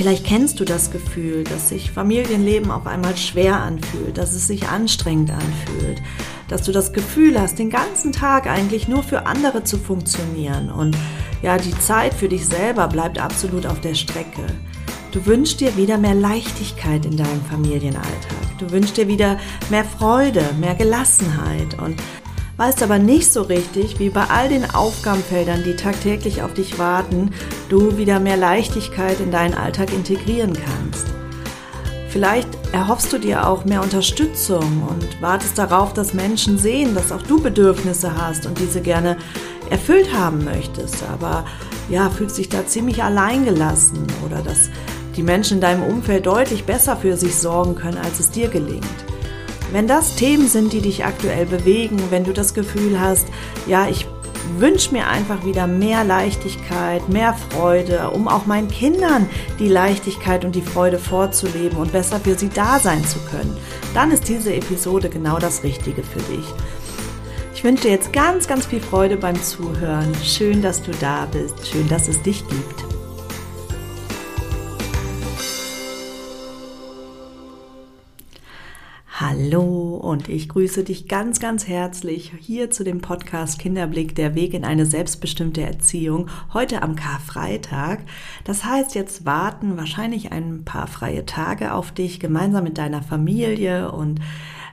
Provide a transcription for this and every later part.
Vielleicht kennst du das Gefühl, dass sich Familienleben auf einmal schwer anfühlt, dass es sich anstrengend anfühlt, dass du das Gefühl hast, den ganzen Tag eigentlich nur für andere zu funktionieren und ja, die Zeit für dich selber bleibt absolut auf der Strecke. Du wünschst dir wieder mehr Leichtigkeit in deinem Familienalltag. Du wünschst dir wieder mehr Freude, mehr Gelassenheit und weißt aber nicht so richtig, wie bei all den Aufgabenfeldern, die tagtäglich auf dich warten, du wieder mehr Leichtigkeit in deinen Alltag integrieren kannst. Vielleicht erhoffst du dir auch mehr Unterstützung und wartest darauf, dass Menschen sehen, dass auch du Bedürfnisse hast und diese gerne erfüllt haben möchtest, aber ja, fühlst dich da ziemlich alleingelassen oder dass die Menschen in deinem Umfeld deutlich besser für sich sorgen können, als es dir gelingt. Wenn das Themen sind, die dich aktuell bewegen, wenn du das Gefühl hast, ja, ich wünsche mir einfach wieder mehr Leichtigkeit, mehr Freude, um auch meinen Kindern die Leichtigkeit und die Freude vorzuleben und besser für sie da sein zu können, dann ist diese Episode genau das Richtige für dich. Ich wünsche dir jetzt ganz, ganz viel Freude beim Zuhören. Schön, dass du da bist. Schön, dass es dich gibt. Hallo und ich grüße dich ganz, ganz herzlich hier zu dem Podcast Kinderblick, der Weg in eine selbstbestimmte Erziehung, heute am Karfreitag. Das heißt, jetzt warten wahrscheinlich ein paar freie Tage auf dich, gemeinsam mit deiner Familie und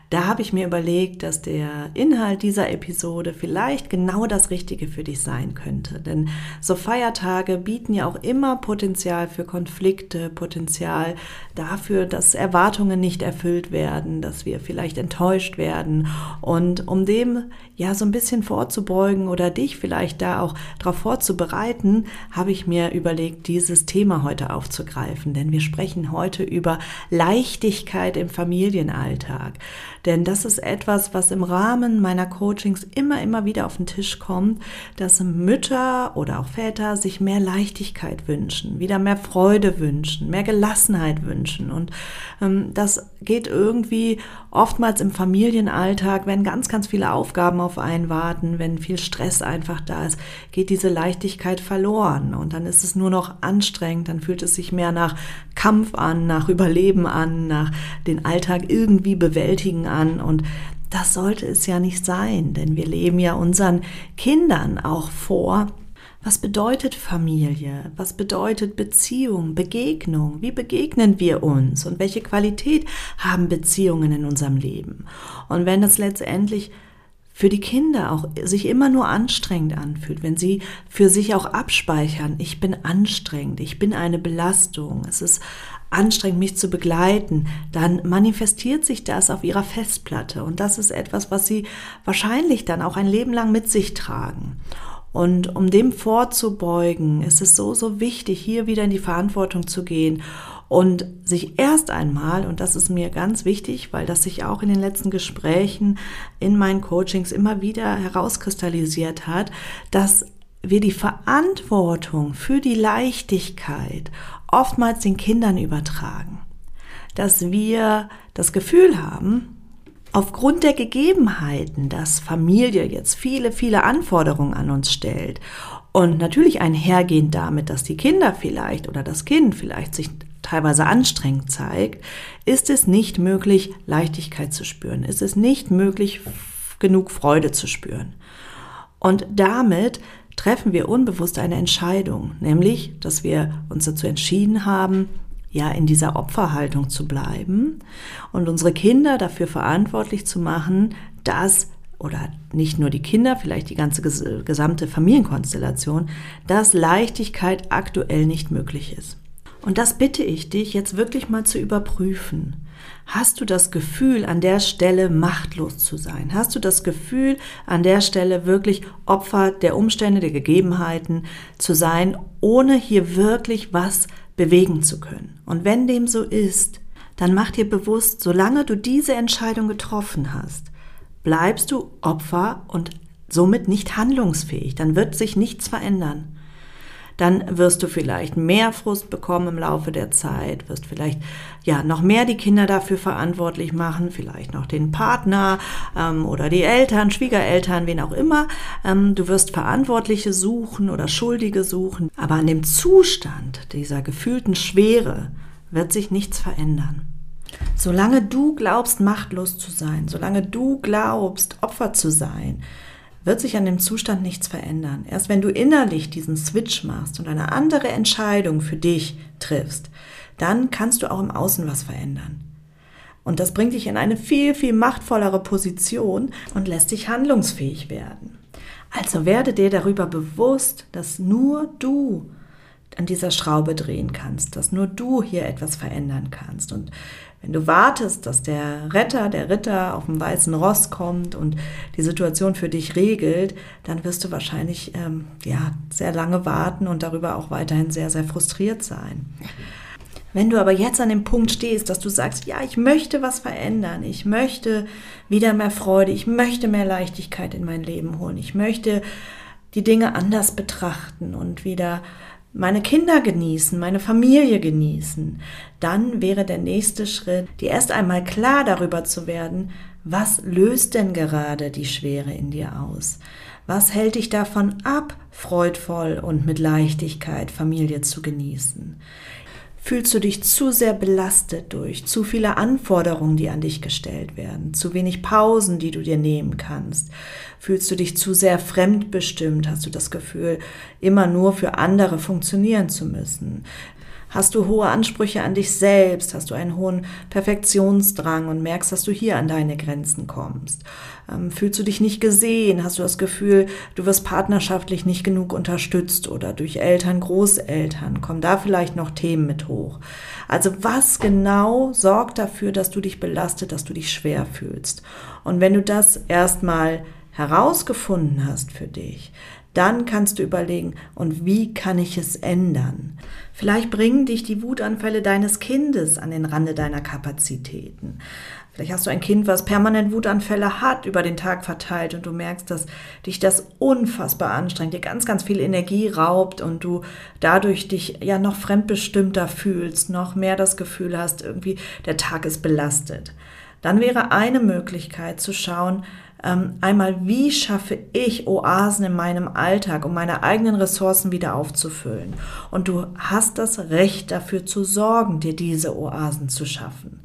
da habe ich mir überlegt, dass der Inhalt dieser Episode vielleicht genau das Richtige für dich sein könnte. Denn so Feiertage bieten ja auch immer Potenzial für Konflikte, Potenzial dafür, dass Erwartungen nicht erfüllt werden, dass wir vielleicht enttäuscht werden. Und um dem ja so ein bisschen vorzubeugen oder dich vielleicht da auch darauf vorzubereiten, habe ich mir überlegt, dieses Thema heute aufzugreifen. Denn wir sprechen heute über Leichtigkeit im Familienalltag. Denn das ist etwas, was im Rahmen meiner Coachings immer, immer wieder auf den Tisch kommt, dass Mütter oder auch Väter sich mehr Leichtigkeit wünschen, wieder mehr Freude wünschen, mehr Gelassenheit wünschen. Und ähm, das geht irgendwie oftmals im Familienalltag, wenn ganz, ganz viele Aufgaben auf einen warten, wenn viel Stress einfach da ist, geht diese Leichtigkeit verloren. Und dann ist es nur noch anstrengend, dann fühlt es sich mehr nach Kampf an, nach Überleben an, nach den Alltag irgendwie bewältigen an an und das sollte es ja nicht sein, denn wir leben ja unseren Kindern auch vor, was bedeutet Familie? Was bedeutet Beziehung, Begegnung? Wie begegnen wir uns? Und welche Qualität haben Beziehungen in unserem Leben? Und wenn das letztendlich für die Kinder auch sich immer nur anstrengend anfühlt, wenn sie für sich auch abspeichern, ich bin anstrengend, ich bin eine Belastung, es ist anstrengend, mich zu begleiten, dann manifestiert sich das auf ihrer Festplatte. Und das ist etwas, was sie wahrscheinlich dann auch ein Leben lang mit sich tragen. Und um dem vorzubeugen, ist es so, so wichtig, hier wieder in die Verantwortung zu gehen und sich erst einmal, und das ist mir ganz wichtig, weil das sich auch in den letzten Gesprächen in meinen Coachings immer wieder herauskristallisiert hat, dass wir die Verantwortung für die Leichtigkeit oftmals den Kindern übertragen. Dass wir das Gefühl haben, aufgrund der Gegebenheiten, dass Familie jetzt viele, viele Anforderungen an uns stellt und natürlich einhergehend damit, dass die Kinder vielleicht oder das Kind vielleicht sich teilweise anstrengend zeigt, ist es nicht möglich, Leichtigkeit zu spüren. Ist es nicht möglich, genug Freude zu spüren. Und damit treffen wir unbewusst eine Entscheidung, nämlich, dass wir uns dazu entschieden haben, ja, in dieser Opferhaltung zu bleiben und unsere Kinder dafür verantwortlich zu machen, dass oder nicht nur die Kinder, vielleicht die ganze gesamte Familienkonstellation, dass Leichtigkeit aktuell nicht möglich ist. Und das bitte ich dich jetzt wirklich mal zu überprüfen. Hast du das Gefühl, an der Stelle machtlos zu sein? Hast du das Gefühl, an der Stelle wirklich Opfer der Umstände, der Gegebenheiten zu sein, ohne hier wirklich was bewegen zu können? Und wenn dem so ist, dann mach dir bewusst, solange du diese Entscheidung getroffen hast, bleibst du Opfer und somit nicht handlungsfähig. Dann wird sich nichts verändern dann wirst du vielleicht mehr Frust bekommen im Laufe der Zeit, wirst vielleicht ja noch mehr die Kinder dafür verantwortlich machen, vielleicht noch den Partner ähm, oder die Eltern, Schwiegereltern, wen auch immer. Ähm, du wirst Verantwortliche suchen oder Schuldige suchen, aber an dem Zustand dieser gefühlten Schwere wird sich nichts verändern. Solange du glaubst, machtlos zu sein, solange du glaubst, Opfer zu sein, wird sich an dem Zustand nichts verändern. Erst wenn du innerlich diesen Switch machst und eine andere Entscheidung für dich triffst, dann kannst du auch im Außen was verändern. Und das bringt dich in eine viel, viel machtvollere Position und lässt dich handlungsfähig werden. Also werde dir darüber bewusst, dass nur du an dieser Schraube drehen kannst, dass nur du hier etwas verändern kannst. Und wenn du wartest, dass der Retter, der Ritter auf dem weißen Ross kommt und die Situation für dich regelt, dann wirst du wahrscheinlich ähm, ja, sehr lange warten und darüber auch weiterhin sehr, sehr frustriert sein. Wenn du aber jetzt an dem Punkt stehst, dass du sagst, ja, ich möchte was verändern, ich möchte wieder mehr Freude, ich möchte mehr Leichtigkeit in mein Leben holen, ich möchte die Dinge anders betrachten und wieder meine Kinder genießen, meine Familie genießen, dann wäre der nächste Schritt, dir erst einmal klar darüber zu werden, was löst denn gerade die Schwere in dir aus? Was hält dich davon ab, freudvoll und mit Leichtigkeit Familie zu genießen? Fühlst du dich zu sehr belastet durch zu viele Anforderungen, die an dich gestellt werden, zu wenig Pausen, die du dir nehmen kannst? Fühlst du dich zu sehr fremdbestimmt? Hast du das Gefühl, immer nur für andere funktionieren zu müssen? Hast du hohe Ansprüche an dich selbst? Hast du einen hohen Perfektionsdrang und merkst, dass du hier an deine Grenzen kommst? Ähm, fühlst du dich nicht gesehen? Hast du das Gefühl, du wirst partnerschaftlich nicht genug unterstützt oder durch Eltern, Großeltern? Kommen da vielleicht noch Themen mit hoch? Also was genau sorgt dafür, dass du dich belastet, dass du dich schwer fühlst? Und wenn du das erstmal herausgefunden hast für dich, dann kannst du überlegen, und wie kann ich es ändern? Vielleicht bringen dich die Wutanfälle deines Kindes an den Rande deiner Kapazitäten. Vielleicht hast du ein Kind, was permanent Wutanfälle hat über den Tag verteilt und du merkst, dass dich das unfassbar anstrengt, dir ganz, ganz viel Energie raubt und du dadurch dich ja noch fremdbestimmter fühlst, noch mehr das Gefühl hast, irgendwie der Tag ist belastet. Dann wäre eine Möglichkeit zu schauen, einmal, wie schaffe ich Oasen in meinem Alltag, um meine eigenen Ressourcen wieder aufzufüllen. Und du hast das Recht dafür zu sorgen, dir diese Oasen zu schaffen.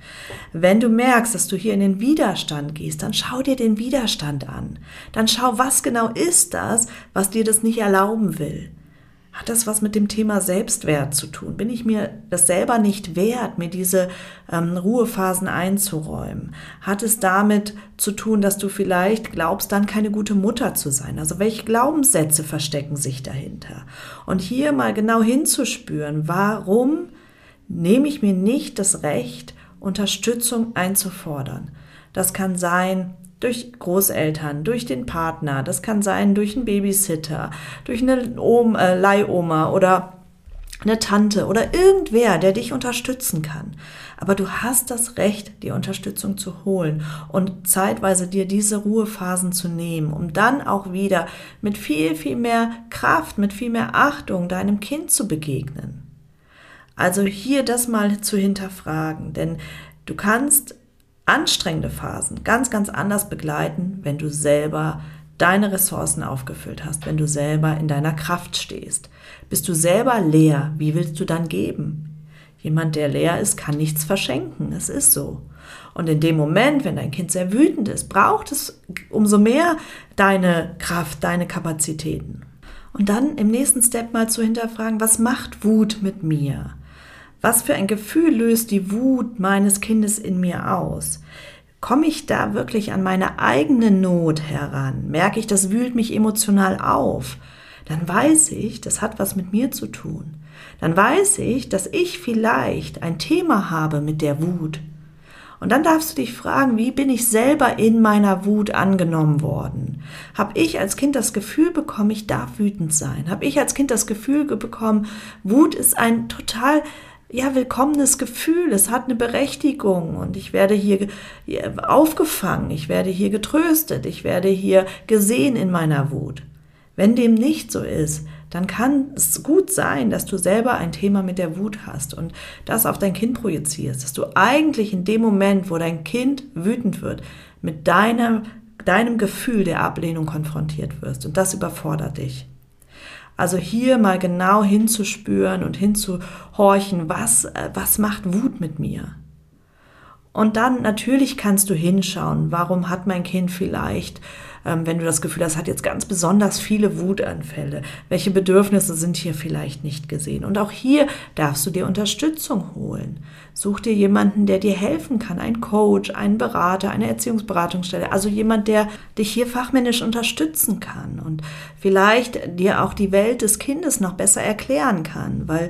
Wenn du merkst, dass du hier in den Widerstand gehst, dann schau dir den Widerstand an. Dann schau, was genau ist das, was dir das nicht erlauben will. Hat das was mit dem Thema Selbstwert zu tun? Bin ich mir das selber nicht wert, mir diese ähm, Ruhephasen einzuräumen? Hat es damit zu tun, dass du vielleicht glaubst, dann keine gute Mutter zu sein? Also welche Glaubenssätze verstecken sich dahinter? Und hier mal genau hinzuspüren, warum nehme ich mir nicht das Recht, Unterstützung einzufordern? Das kann sein, durch Großeltern, durch den Partner, das kann sein durch einen Babysitter, durch eine Oma, äh, Leihoma oder eine Tante oder irgendwer, der dich unterstützen kann. Aber du hast das Recht, die Unterstützung zu holen und zeitweise dir diese Ruhephasen zu nehmen, um dann auch wieder mit viel, viel mehr Kraft, mit viel mehr Achtung deinem Kind zu begegnen. Also hier das mal zu hinterfragen, denn du kannst anstrengende Phasen ganz, ganz anders begleiten, wenn du selber deine Ressourcen aufgefüllt hast, wenn du selber in deiner Kraft stehst. Bist du selber leer, wie willst du dann geben? Jemand, der leer ist, kann nichts verschenken. Es ist so. Und in dem Moment, wenn dein Kind sehr wütend ist, braucht es umso mehr deine Kraft, deine Kapazitäten. Und dann im nächsten Step mal zu hinterfragen, was macht Wut mit mir? Was für ein Gefühl löst die Wut meines Kindes in mir aus? Komme ich da wirklich an meine eigene Not heran? Merke ich, das wühlt mich emotional auf? Dann weiß ich, das hat was mit mir zu tun. Dann weiß ich, dass ich vielleicht ein Thema habe mit der Wut. Und dann darfst du dich fragen, wie bin ich selber in meiner Wut angenommen worden? Habe ich als Kind das Gefühl bekommen, ich darf wütend sein? Habe ich als Kind das Gefühl bekommen, Wut ist ein total ja, willkommenes Gefühl, es hat eine Berechtigung und ich werde hier aufgefangen, ich werde hier getröstet, ich werde hier gesehen in meiner Wut. Wenn dem nicht so ist, dann kann es gut sein, dass du selber ein Thema mit der Wut hast und das auf dein Kind projizierst, dass du eigentlich in dem Moment, wo dein Kind wütend wird, mit deinem, deinem Gefühl der Ablehnung konfrontiert wirst und das überfordert dich. Also hier mal genau hinzuspüren und hinzuhorchen, was, äh, was macht Wut mit mir? Und dann natürlich kannst du hinschauen, warum hat mein Kind vielleicht ähm, wenn du das Gefühl hast, hat jetzt ganz besonders viele Wutanfälle. Welche Bedürfnisse sind hier vielleicht nicht gesehen? Und auch hier darfst du dir Unterstützung holen. Such dir jemanden, der dir helfen kann, ein Coach, einen Berater, eine Erziehungsberatungsstelle, also jemand, der dich hier fachmännisch unterstützen kann und vielleicht dir auch die Welt des Kindes noch besser erklären kann, weil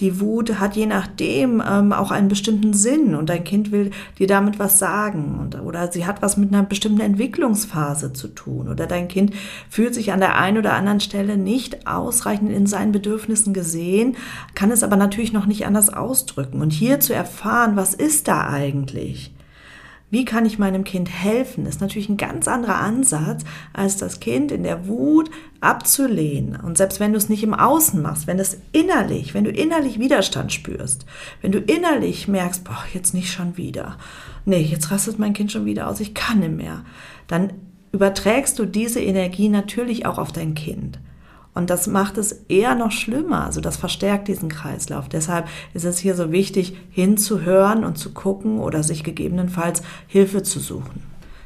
die Wut hat je nachdem ähm, auch einen bestimmten Sinn und dein Kind will dir damit was sagen und, oder sie hat was mit einer bestimmten Entwicklungsphase zu tun oder dein Kind fühlt sich an der einen oder anderen Stelle nicht ausreichend in seinen Bedürfnissen gesehen, kann es aber natürlich noch nicht anders ausdrücken und hier zu erfahren, was ist da eigentlich? Wie kann ich meinem Kind helfen? ist natürlich ein ganz anderer Ansatz, als das Kind in der Wut abzulehnen. Und selbst wenn du es nicht im Außen machst, wenn es innerlich, wenn du innerlich Widerstand spürst, wenn du innerlich merkst, boah, jetzt nicht schon wieder. Nee, jetzt rastet mein Kind schon wieder aus, ich kann nicht mehr. Dann überträgst du diese Energie natürlich auch auf dein Kind. Und das macht es eher noch schlimmer. Also das verstärkt diesen Kreislauf. Deshalb ist es hier so wichtig, hinzuhören und zu gucken oder sich gegebenenfalls Hilfe zu suchen.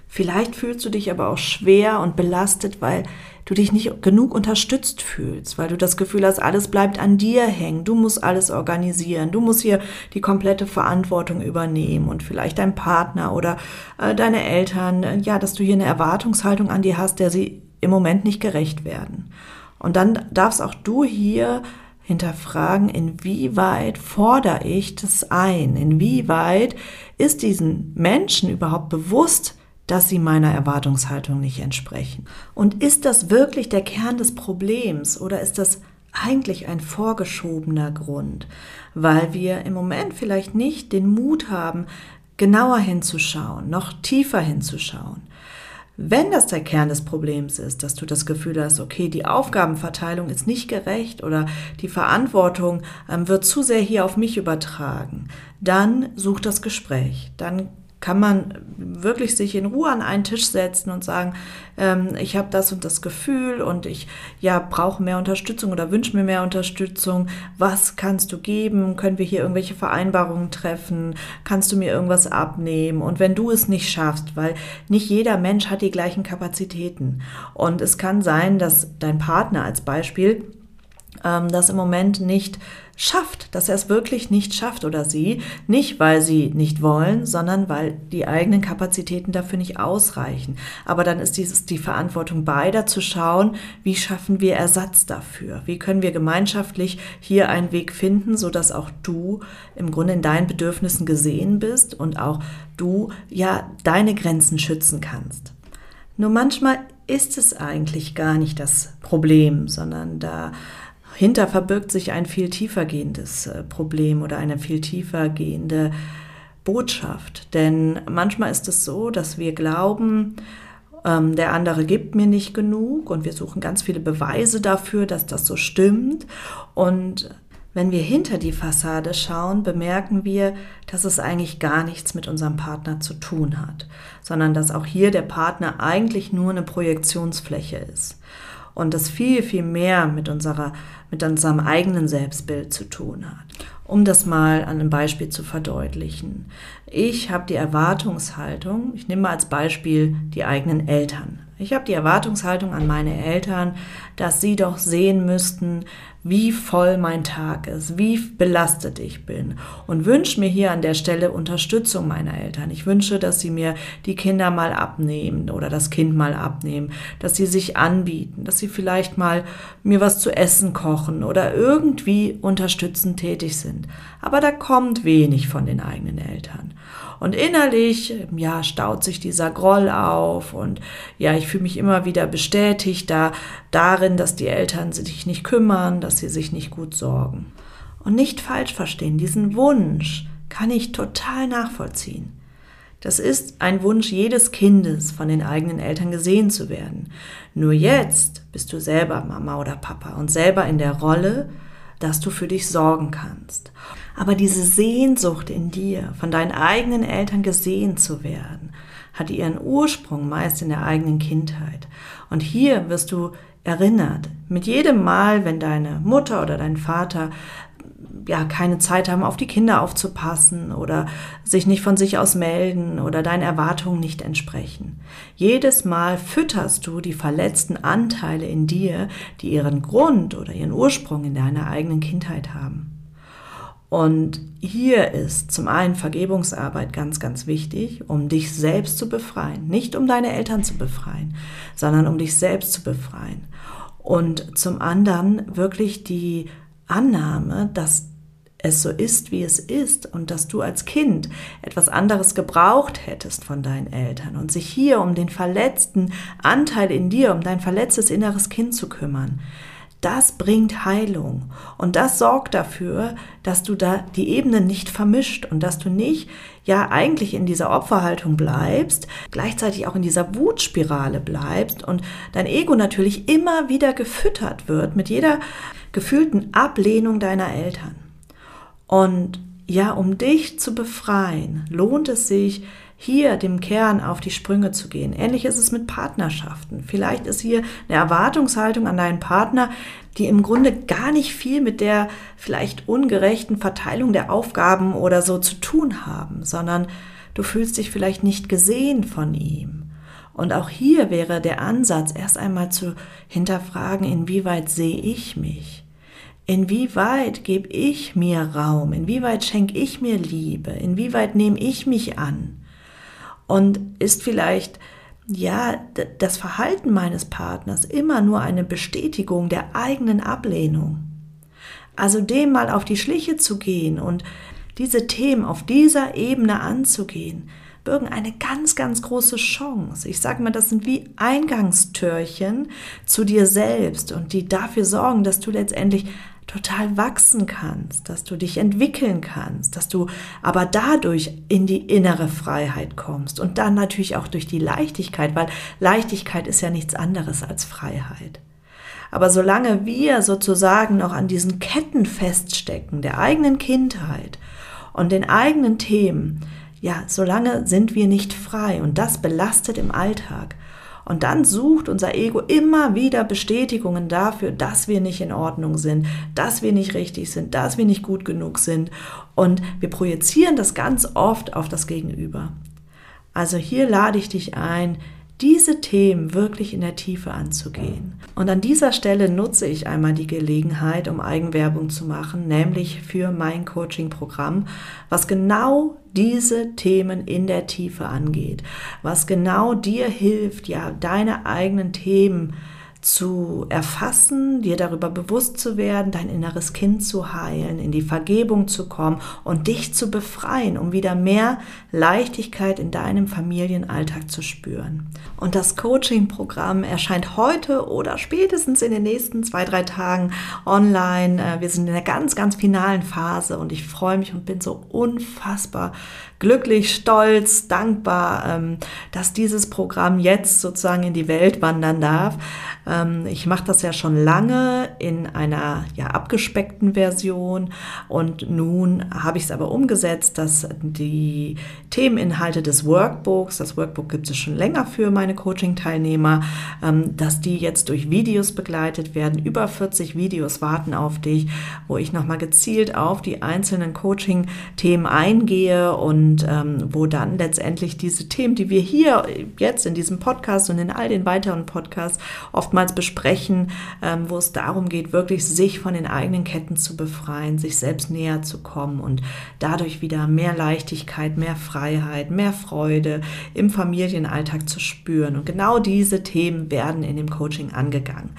Vielleicht fühlst du dich aber auch schwer und belastet, weil du dich nicht genug unterstützt fühlst, weil du das Gefühl hast, alles bleibt an dir hängen, du musst alles organisieren, du musst hier die komplette Verantwortung übernehmen und vielleicht dein Partner oder äh, deine Eltern, äh, ja, dass du hier eine Erwartungshaltung an dir hast, der sie im Moment nicht gerecht werden. Und dann darfst auch du hier hinterfragen, inwieweit fordere ich das ein? Inwieweit ist diesen Menschen überhaupt bewusst, dass sie meiner Erwartungshaltung nicht entsprechen? Und ist das wirklich der Kern des Problems oder ist das eigentlich ein vorgeschobener Grund, weil wir im Moment vielleicht nicht den Mut haben, genauer hinzuschauen, noch tiefer hinzuschauen. Wenn das der Kern des Problems ist, dass du das Gefühl hast, okay, die Aufgabenverteilung ist nicht gerecht oder die Verantwortung ähm, wird zu sehr hier auf mich übertragen, dann such das Gespräch. Dann kann man wirklich sich in Ruhe an einen Tisch setzen und sagen, ähm, ich habe das und das Gefühl und ich ja brauche mehr Unterstützung oder wünsche mir mehr Unterstützung. Was kannst du geben? Können wir hier irgendwelche Vereinbarungen treffen? Kannst du mir irgendwas abnehmen? Und wenn du es nicht schaffst, weil nicht jeder Mensch hat die gleichen Kapazitäten und es kann sein, dass dein Partner als Beispiel ähm, das im Moment nicht schafft, dass er es wirklich nicht schafft oder sie, nicht weil sie nicht wollen, sondern weil die eigenen Kapazitäten dafür nicht ausreichen. Aber dann ist dieses die Verantwortung beider zu schauen, wie schaffen wir Ersatz dafür? Wie können wir gemeinschaftlich hier einen Weg finden, so dass auch du im Grunde in deinen Bedürfnissen gesehen bist und auch du ja deine Grenzen schützen kannst. Nur manchmal ist es eigentlich gar nicht das Problem, sondern da Hinter verbirgt sich ein viel tiefer gehendes äh, Problem oder eine viel tiefer gehende Botschaft. Denn manchmal ist es so, dass wir glauben, ähm, der andere gibt mir nicht genug und wir suchen ganz viele Beweise dafür, dass das so stimmt. Und wenn wir hinter die Fassade schauen, bemerken wir, dass es eigentlich gar nichts mit unserem Partner zu tun hat, sondern dass auch hier der Partner eigentlich nur eine Projektionsfläche ist und das viel, viel mehr mit, unserer, mit unserem eigenen Selbstbild zu tun hat. Um das mal an einem Beispiel zu verdeutlichen. Ich habe die Erwartungshaltung, ich nehme mal als Beispiel die eigenen Eltern. Ich habe die Erwartungshaltung an meine Eltern, dass sie doch sehen müssten, wie voll mein Tag ist, wie belastet ich bin und wünsche mir hier an der Stelle Unterstützung meiner Eltern. Ich wünsche, dass sie mir die Kinder mal abnehmen oder das Kind mal abnehmen, dass sie sich anbieten, dass sie vielleicht mal mir was zu essen kochen oder irgendwie unterstützend tätig sind. Aber da kommt wenig von den eigenen Eltern. Und innerlich, ja, staut sich dieser Groll auf und ja, ich fühle mich immer wieder bestätigt da, darin, dass die Eltern sich nicht kümmern, dass sie sich nicht gut sorgen. Und nicht falsch verstehen, diesen Wunsch kann ich total nachvollziehen. Das ist ein Wunsch jedes Kindes, von den eigenen Eltern gesehen zu werden. Nur jetzt bist du selber Mama oder Papa und selber in der Rolle, dass du für dich sorgen kannst. Aber diese Sehnsucht in dir, von deinen eigenen Eltern gesehen zu werden, hat ihren Ursprung meist in der eigenen Kindheit. Und hier wirst du erinnert, mit jedem Mal, wenn deine Mutter oder dein Vater ja keine Zeit haben, auf die Kinder aufzupassen oder sich nicht von sich aus melden oder deinen Erwartungen nicht entsprechen. Jedes Mal fütterst du die verletzten Anteile in dir, die ihren Grund oder ihren Ursprung in deiner eigenen Kindheit haben. Und hier ist zum einen Vergebungsarbeit ganz, ganz wichtig, um dich selbst zu befreien. Nicht um deine Eltern zu befreien, sondern um dich selbst zu befreien. Und zum anderen wirklich die Annahme, dass es so ist, wie es ist und dass du als Kind etwas anderes gebraucht hättest von deinen Eltern und sich hier um den verletzten Anteil in dir, um dein verletztes inneres Kind zu kümmern. Das bringt Heilung und das sorgt dafür, dass du da die Ebenen nicht vermischt und dass du nicht ja eigentlich in dieser Opferhaltung bleibst, gleichzeitig auch in dieser Wutspirale bleibst und dein Ego natürlich immer wieder gefüttert wird mit jeder gefühlten Ablehnung deiner Eltern. Und ja, um dich zu befreien, lohnt es sich, hier dem Kern auf die Sprünge zu gehen. Ähnlich ist es mit Partnerschaften. Vielleicht ist hier eine Erwartungshaltung an deinen Partner, die im Grunde gar nicht viel mit der vielleicht ungerechten Verteilung der Aufgaben oder so zu tun haben, sondern du fühlst dich vielleicht nicht gesehen von ihm. Und auch hier wäre der Ansatz, erst einmal zu hinterfragen, inwieweit sehe ich mich? Inwieweit gebe ich mir Raum? Inwieweit schenke ich mir Liebe? Inwieweit nehme ich mich an? Und ist vielleicht ja das Verhalten meines Partners immer nur eine Bestätigung der eigenen Ablehnung? Also dem mal auf die Schliche zu gehen und diese Themen auf dieser Ebene anzugehen, birgen eine ganz, ganz große Chance. Ich sage mal, das sind wie Eingangstürchen zu dir selbst und die dafür sorgen, dass du letztendlich total wachsen kannst, dass du dich entwickeln kannst, dass du aber dadurch in die innere Freiheit kommst und dann natürlich auch durch die Leichtigkeit, weil Leichtigkeit ist ja nichts anderes als Freiheit. Aber solange wir sozusagen noch an diesen Ketten feststecken, der eigenen Kindheit und den eigenen Themen, ja, solange sind wir nicht frei und das belastet im Alltag. Und dann sucht unser Ego immer wieder Bestätigungen dafür, dass wir nicht in Ordnung sind, dass wir nicht richtig sind, dass wir nicht gut genug sind. Und wir projizieren das ganz oft auf das Gegenüber. Also hier lade ich dich ein, diese Themen wirklich in der Tiefe anzugehen. Und an dieser Stelle nutze ich einmal die Gelegenheit, um Eigenwerbung zu machen, nämlich für mein Coaching-Programm, was genau diese Themen in der Tiefe angeht, was genau dir hilft, ja, deine eigenen Themen zu erfassen, dir darüber bewusst zu werden, dein inneres Kind zu heilen, in die Vergebung zu kommen und dich zu befreien, um wieder mehr Leichtigkeit in deinem Familienalltag zu spüren. Und das Coaching-Programm erscheint heute oder spätestens in den nächsten zwei, drei Tagen online. Äh, wir sind in der ganz, ganz finalen Phase und ich freue mich und bin so unfassbar glücklich, stolz, dankbar, ähm, dass dieses Programm jetzt sozusagen in die Welt wandern darf. Ähm, ich mache das ja schon lange in einer ja, abgespeckten Version und nun habe ich es aber umgesetzt, dass die Themeninhalte des Workbooks, das Workbook gibt es schon länger für meine Coaching-Teilnehmer, ähm, dass die jetzt durch Videos begleitet werden. Über 40 Videos warten auf dich, wo ich nochmal gezielt auf die einzelnen Coaching-Themen eingehe und ähm, wo dann letztendlich diese Themen, die wir hier jetzt in diesem Podcast und in all den weiteren Podcasts oftmals besprechen, ähm, wo es darum geht, wirklich sich von den eigenen Ketten zu befreien, sich selbst näher zu kommen und dadurch wieder mehr Leichtigkeit, mehr Freiheit, mehr Freude im Familienalltag zu spüren. Und genau diese Themen werden in dem Coaching angegangen.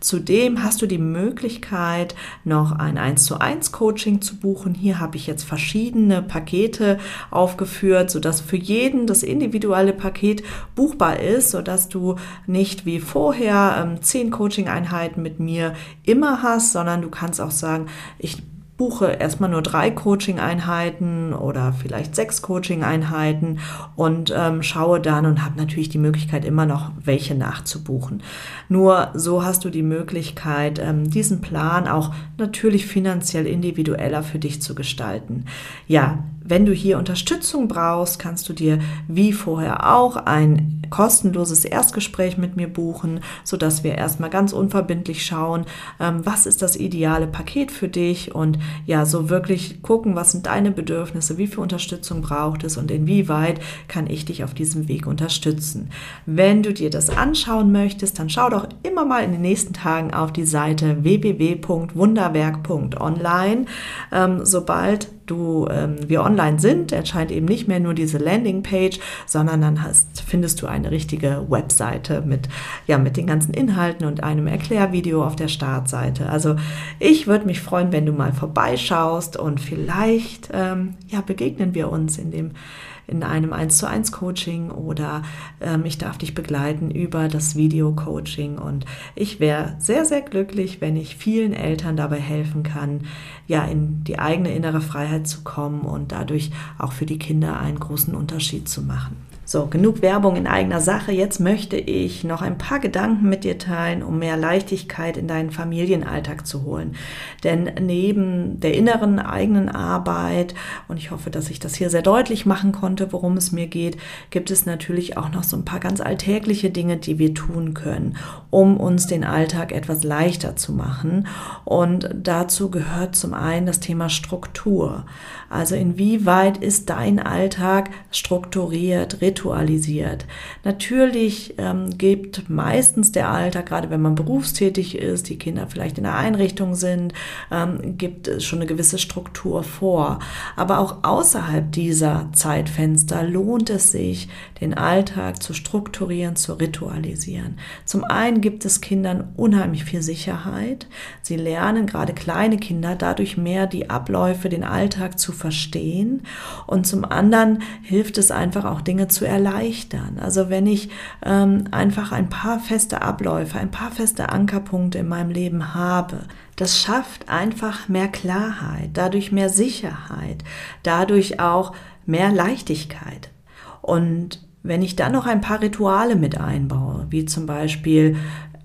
Zudem hast du die Möglichkeit, noch ein 1 zu 1 Coaching zu buchen. Hier habe ich jetzt verschiedene Pakete aufgeführt, sodass für jeden das individuelle Paket buchbar ist, sodass du nicht wie vorher ähm, zehn Coaching-Einheiten mit mir immer hast, sondern du kannst auch sagen, ich buche erstmal nur drei Coaching-Einheiten oder vielleicht sechs Coaching-Einheiten und ähm, schaue dann und habe natürlich die Möglichkeit, immer noch welche nachzubuchen. Nur so hast du die Möglichkeit, ähm, diesen Plan auch natürlich finanziell individueller für dich zu gestalten. Ja, wenn du hier Unterstützung brauchst, kannst du dir wie vorher auch ein kostenloses Erstgespräch mit mir buchen, so dass wir erstmal ganz unverbindlich schauen, ähm, was ist das ideale Paket für dich und ja, so wirklich gucken, was sind deine Bedürfnisse, wie viel Unterstützung braucht es und inwieweit kann ich dich auf diesem Weg unterstützen. Wenn du dir das anschauen möchtest, dann schau doch immer mal in den nächsten Tagen auf die Seite www.wunderwerk.online. Ähm, sobald du, ähm, wir online sind, erscheint eben nicht mehr nur diese Landingpage, sondern dann hast, findest du eine richtige Webseite mit, ja, mit den ganzen Inhalten und einem Erklärvideo auf der Startseite. Also ich würde mich freuen, wenn du mal vorbeischaust und vielleicht, ähm, ja, begegnen wir uns in dem in einem 1 zu 1 Coaching oder ähm, ich darf dich begleiten über das Video Coaching und ich wäre sehr, sehr glücklich, wenn ich vielen Eltern dabei helfen kann, ja, in die eigene innere Freiheit zu kommen und dadurch auch für die Kinder einen großen Unterschied zu machen. So, genug Werbung in eigener Sache. Jetzt möchte ich noch ein paar Gedanken mit dir teilen, um mehr Leichtigkeit in deinen Familienalltag zu holen. Denn neben der inneren eigenen Arbeit, und ich hoffe, dass ich das hier sehr deutlich machen konnte, worum es mir geht, gibt es natürlich auch noch so ein paar ganz alltägliche Dinge, die wir tun können, um uns den Alltag etwas leichter zu machen. Und dazu gehört zum einen das Thema Struktur. Also inwieweit ist dein Alltag strukturiert, ritualisiert? Natürlich ähm, gibt meistens der Alltag, gerade wenn man berufstätig ist, die Kinder vielleicht in der Einrichtung sind, ähm, gibt es schon eine gewisse Struktur vor. Aber auch außerhalb dieser Zeitfenster lohnt es sich, den Alltag zu strukturieren, zu ritualisieren. Zum einen gibt es Kindern unheimlich viel Sicherheit. Sie lernen, gerade kleine Kinder, dadurch mehr die Abläufe, den Alltag zu verstehen. Und zum anderen hilft es einfach auch Dinge zu erleichtern. Also wenn ich ähm, einfach ein paar feste Abläufe, ein paar feste Ankerpunkte in meinem Leben habe, das schafft einfach mehr Klarheit, dadurch mehr Sicherheit, dadurch auch mehr Leichtigkeit. Und wenn ich dann noch ein paar Rituale mit einbaue, wie zum Beispiel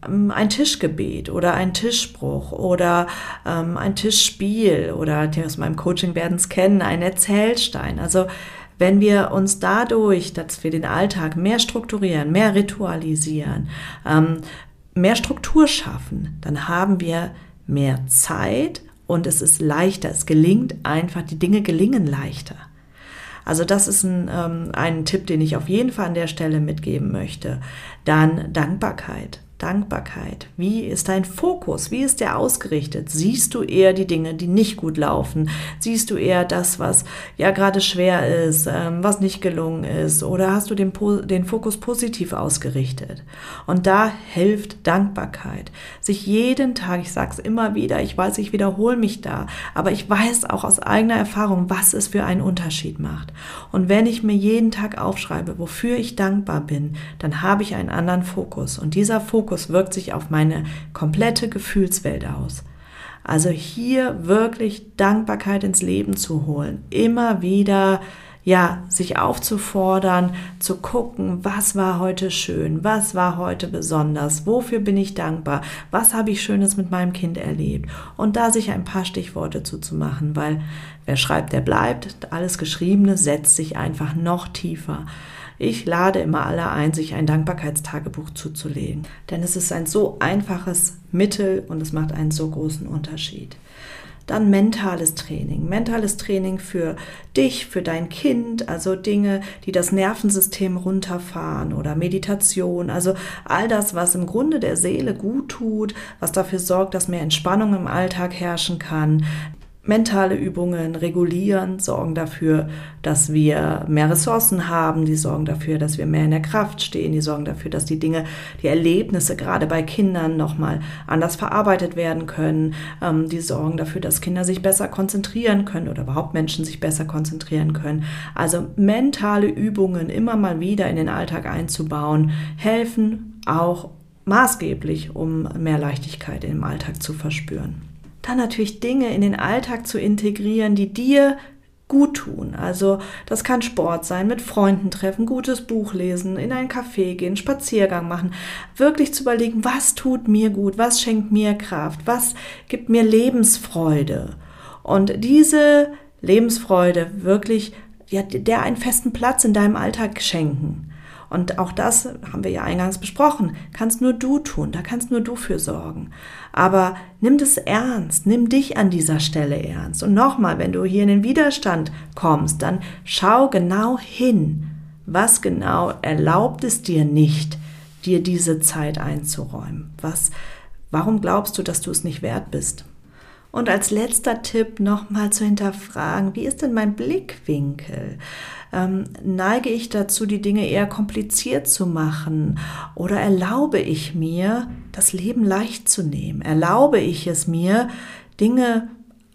ähm, ein Tischgebet oder ein Tischspruch oder ähm, ein Tischspiel oder die aus meinem Coaching werden es kennen, ein Erzählstein. Also wenn wir uns dadurch, dass wir den Alltag mehr strukturieren, mehr ritualisieren, ähm, mehr Struktur schaffen, dann haben wir mehr Zeit und es ist leichter. Es gelingt einfach, die Dinge gelingen leichter. Also das ist ein, ähm, ein Tipp, den ich auf jeden Fall an der Stelle mitgeben möchte. Dann Dankbarkeit. Dankbarkeit? Wie ist dein Fokus? Wie ist der ausgerichtet? Siehst du eher die Dinge, die nicht gut laufen? Siehst du eher das, was ja gerade schwer ist, ähm, was nicht gelungen ist? Oder hast du den, den Fokus positiv ausgerichtet? Und da hilft Dankbarkeit. Sich jeden Tag, ich sage es immer wieder, ich weiß, ich wiederhole mich da, aber ich weiß auch aus eigener Erfahrung, was es für einen Unterschied macht. Und wenn ich mir jeden Tag aufschreibe, wofür ich dankbar bin, dann habe ich einen anderen Fokus. Und dieser Fokus Fokus wirkt sich auf meine komplette Gefühlswelt aus. Also hier wirklich Dankbarkeit ins Leben zu holen, immer wieder ja, sich aufzufordern, zu gucken, was war heute schön, was war heute besonders, wofür bin ich dankbar, was habe ich Schönes mit meinem Kind erlebt und da sich ein paar Stichworte zuzumachen, weil wer schreibt, der bleibt, alles Geschriebene setzt sich einfach noch tiefer. Ich lade immer alle ein, sich ein Dankbarkeitstagebuch zuzulegen, denn es ist ein so einfaches Mittel und es macht einen so großen Unterschied. Dann mentales Training. Mentales Training für dich, für dein Kind, also Dinge, die das Nervensystem runterfahren oder Meditation, also all das, was im Grunde der Seele gut tut, was dafür sorgt, dass mehr Entspannung im Alltag herrschen kann, mentale Übungen regulieren, sorgen dafür, dass wir mehr Ressourcen haben, die sorgen dafür, dass wir mehr in der Kraft stehen, die sorgen dafür, dass die Dinge, die Erlebnisse gerade bei Kindern nochmal anders verarbeitet werden können, ähm, die sorgen dafür, dass Kinder sich besser konzentrieren können oder überhaupt Menschen sich besser konzentrieren können. Also mentale Übungen immer mal wieder in den Alltag einzubauen, helfen auch maßgeblich, um mehr Leichtigkeit im Alltag zu verspüren. Dann natürlich Dinge in den Alltag zu integrieren, die dir gut tun. Also das kann Sport sein, mit Freunden treffen, gutes Buch lesen, in ein Café gehen, Spaziergang machen, wirklich zu überlegen, was tut mir gut, was schenkt mir Kraft, was gibt mir Lebensfreude. Und diese Lebensfreude wirklich, ja, der einen festen Platz in deinem Alltag schenken. Und auch das haben wir ja eingangs besprochen, kannst nur du tun, da kannst nur du für sorgen. Aber nimm das ernst, nimm dich an dieser Stelle ernst. Und nochmal, wenn du hier in den Widerstand kommst, dann schau genau hin, was genau erlaubt es dir nicht, dir diese Zeit einzuräumen. Was, warum glaubst du, dass du es nicht wert bist? Und als letzter Tipp nochmal zu hinterfragen, wie ist denn mein Blickwinkel? Ähm, neige ich dazu, die Dinge eher kompliziert zu machen? Oder erlaube ich mir, das Leben leicht zu nehmen? Erlaube ich es mir, Dinge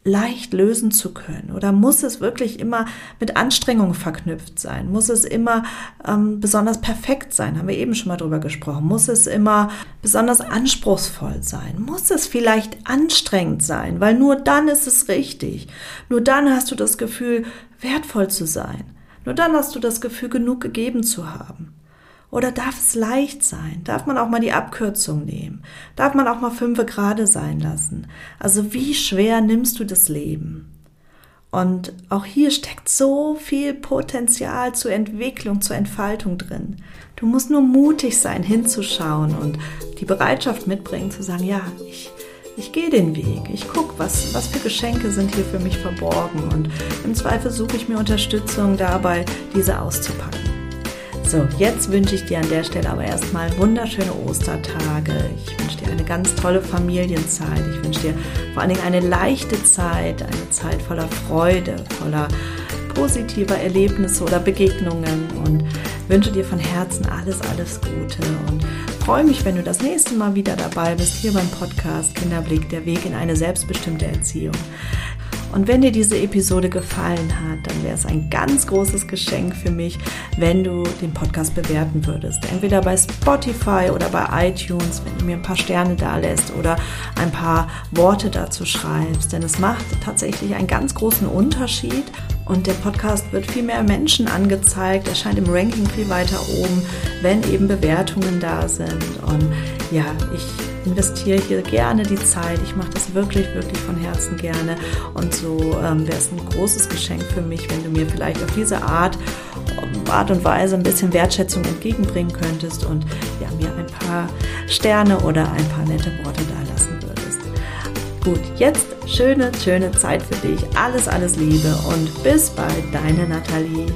leicht lösen zu können? Oder muss es wirklich immer mit Anstrengung verknüpft sein? Muss es immer ähm, besonders perfekt sein? Haben wir eben schon mal drüber gesprochen. Muss es immer besonders anspruchsvoll sein? Muss es vielleicht anstrengend sein? Weil nur dann ist es richtig. Nur dann hast du das Gefühl, wertvoll zu sein. Nur dann hast du das Gefühl, genug gegeben zu haben. Oder darf es leicht sein? Darf man auch mal die Abkürzung nehmen? Darf man auch mal fünfe gerade sein lassen? Also wie schwer nimmst du das Leben? Und auch hier steckt so viel Potenzial zur Entwicklung, zur Entfaltung drin. Du musst nur mutig sein, hinzuschauen und die Bereitschaft mitbringen, zu sagen, ja, ich, ich gehe den Weg, ich gucke, was, was für Geschenke sind hier für mich verborgen und im Zweifel suche ich mir Unterstützung dabei, diese auszupacken. So, jetzt wünsche ich dir an der Stelle aber erstmal wunderschöne Ostertage. Ich wünsche dir eine ganz tolle Familienzeit. Ich wünsche dir vor allen Dingen eine leichte Zeit, eine Zeit voller Freude, voller positiver Erlebnisse oder Begegnungen und wünsche dir von Herzen alles, alles Gute und freue mich, wenn du das nächste Mal wieder dabei bist hier beim Podcast Kinderblick, der Weg in eine selbstbestimmte Erziehung. Und wenn dir diese Episode gefallen hat, dann wäre es ein ganz großes Geschenk für mich, wenn du den Podcast bewerten würdest. Entweder bei Spotify oder bei iTunes, wenn du mir ein paar Sterne da lässt oder ein paar Worte dazu schreibst. Denn es macht tatsächlich einen ganz großen Unterschied und der Podcast wird viel mehr Menschen angezeigt, erscheint im Ranking viel weiter oben, wenn eben Bewertungen da sind. Und ja, ich investiere hier gerne die Zeit. Ich mache das wirklich, wirklich von Herzen gerne. Und so ähm, wäre es ein großes Geschenk für mich, wenn du mir vielleicht auf diese Art, Art und Weise ein bisschen Wertschätzung entgegenbringen könntest und ja, mir ein paar Sterne oder ein paar nette Worte da lassen würdest. Gut, jetzt schöne, schöne Zeit für dich. Alles, alles Liebe und bis bald, deine Nathalie.